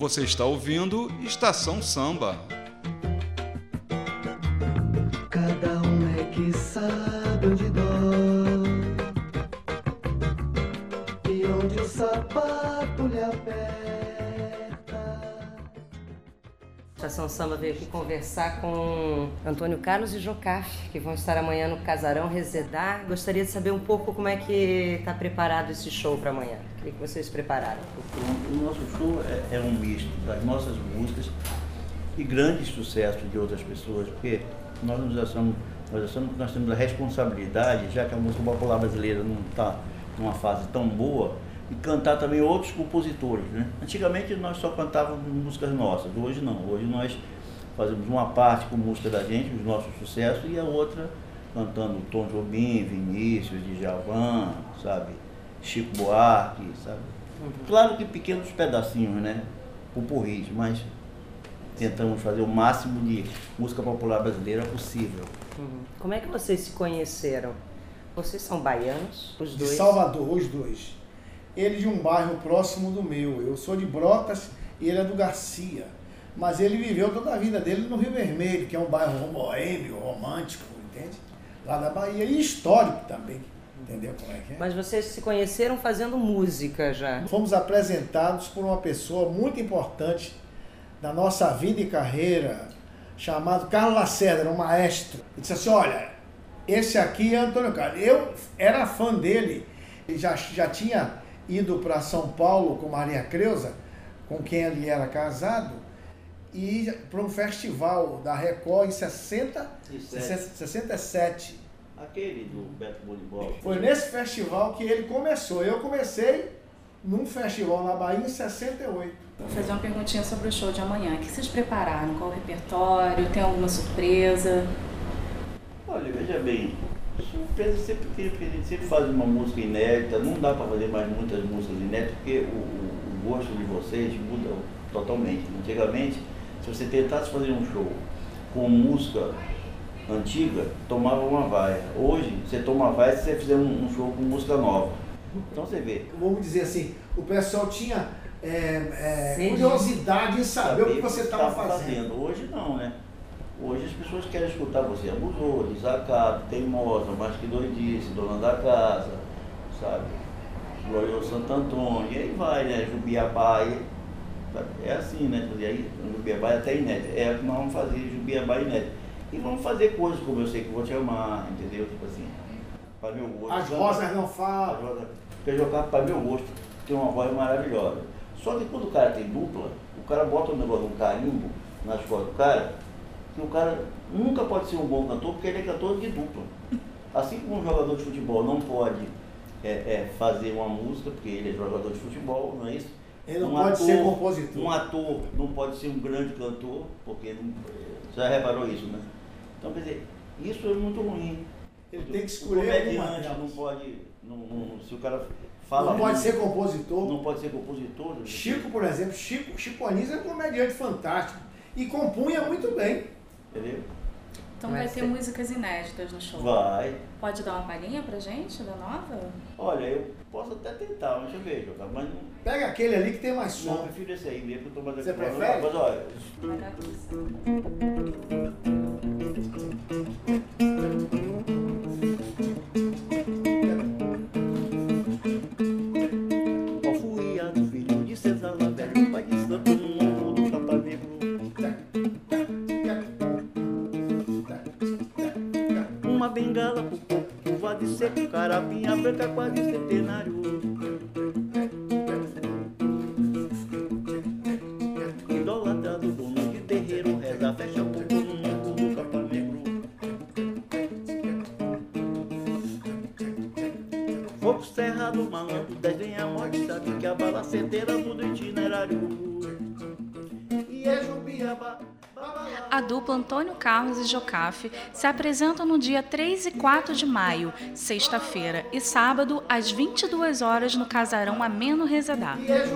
Você está ouvindo Estação Samba. Cada um é que sabe onde dói e onde o sapato lhe aperta. Estação Samba veio aqui conversar com Antônio Carlos e Jocaf, que vão estar amanhã no Casarão Resedar. Gostaria de saber um pouco como é que está preparado esse show para amanhã. O que, que vocês prepararam? O nosso show é, é um misto das nossas músicas e grandes sucessos de outras pessoas, porque nós nos achamos, nós achamos que nós temos a responsabilidade, já que a música popular brasileira não está numa fase tão boa, e cantar também outros compositores. Né? Antigamente nós só cantávamos músicas nossas, hoje não. Hoje nós fazemos uma parte com música da gente, os nossos sucessos, e a outra cantando Tom Jobim, Vinícius, Djavan, sabe? Chico Buarque, sabe? Claro que pequenos pedacinhos, né? Pupurris, mas tentamos fazer o máximo de música popular brasileira possível. Uhum. Como é que vocês se conheceram? Vocês são baianos, os De dois? Salvador, os dois. Ele de um bairro próximo do meu. Eu sou de Brotas e ele é do Garcia. Mas ele viveu toda a vida dele no Rio Vermelho, que é um bairro boêmio, romântico, entende? Lá da Bahia. E histórico também. Entendeu como é que é? Mas vocês se conheceram fazendo música já. Fomos apresentados por uma pessoa muito importante da nossa vida e carreira, chamado Carlos Lacerda, era um maestro. Ele disse assim, olha, esse aqui é Antônio Carlos. Eu era fã dele, ele já, já tinha ido para São Paulo com Maria Creuza, com quem ele era casado, e para um festival da Record em 60, 67. Aquele do Beto Bolibol. Foi nesse festival que ele começou. Eu comecei num festival na Bahia em 68. Vou fazer uma perguntinha sobre o show de amanhã. O que vocês prepararam? Qual o repertório? Tem alguma surpresa? Olha, veja bem, surpresa sempre tem, porque a gente sempre faz uma música inédita, não dá para fazer mais muitas músicas inéditas, porque o, o- gosto de vocês muda totalmente. Antigamente, se você tentasse fazer um show com música antiga, tomava uma vaia. Hoje, você toma vaia se você fizer um, um show com música nova. Então você vê. Vamos dizer assim, o pessoal tinha é, é, curiosidade em saber o que saber você estava fazendo. Hoje não, né? Hoje as pessoas querem escutar você abusou, desacato, teimosa, mais que doidice, dona da casa, sabe? Glorioso Santo Antônio, e aí vai, né? Jubiabá, e- é assim, né? E aí, Jubiabá é até inédito. É o que nós vamos fazer, Jubiabá inédito. E vamos fazer coisas como eu sei que vou te amar, entendeu? Tipo assim, para meu gosto. As rosas não falam. Porque jogar para meu gosto tem uma voz maravilhosa. Só que quando o cara tem dupla, o cara bota um negócio, um carimbo nas costas do cara, que o cara nunca pode ser um bom cantor porque ele é cantor de dupla. Assim como um jogador de futebol não pode é, é, fazer uma música, porque ele é jogador de futebol, não é isso? Ele não Um pode ator- ser compositor. Um ator não pode ser um grande cantor, porque não, você já reparou isso, né? Então, quer dizer, isso é muito ruim. Ele tem que O escolher alguma comediante não pode. Não, não- se o cara fala. Não pode muito, ser compositor. Não pode ser compositor. né? Chico, por exemplo, Chico, Chico Anísio é um comediante fantástico e compunha muito bem. Entendeu? Então Vai vai ter músicas inéditas no show. Vai. Pode dar uma palhinha pra gente da nova? Olha, eu posso até tentar, mas deixa eu ver, Jota, mas não, Pega aquele ali que tem mais não, eu som. prefiro esse aí mesmo que eu tô mais Você prefere? Mas olha, Maravilha. Carapinha branca, quase centenário. Idolatrado, dono de terreiro, reza, fecha o pouco no morro do Capa Negro. Fogo cerrado, malandro, desenha a morte, sabe que a bala certeira muda o itinerário. E é Jubiaba. A dupla Antônio Carlos e Jocafe se apresentam no dia 3 e 4 de maio, sexta-feira e sábado, às 22 horas no Casarão Ameno Resedar. E é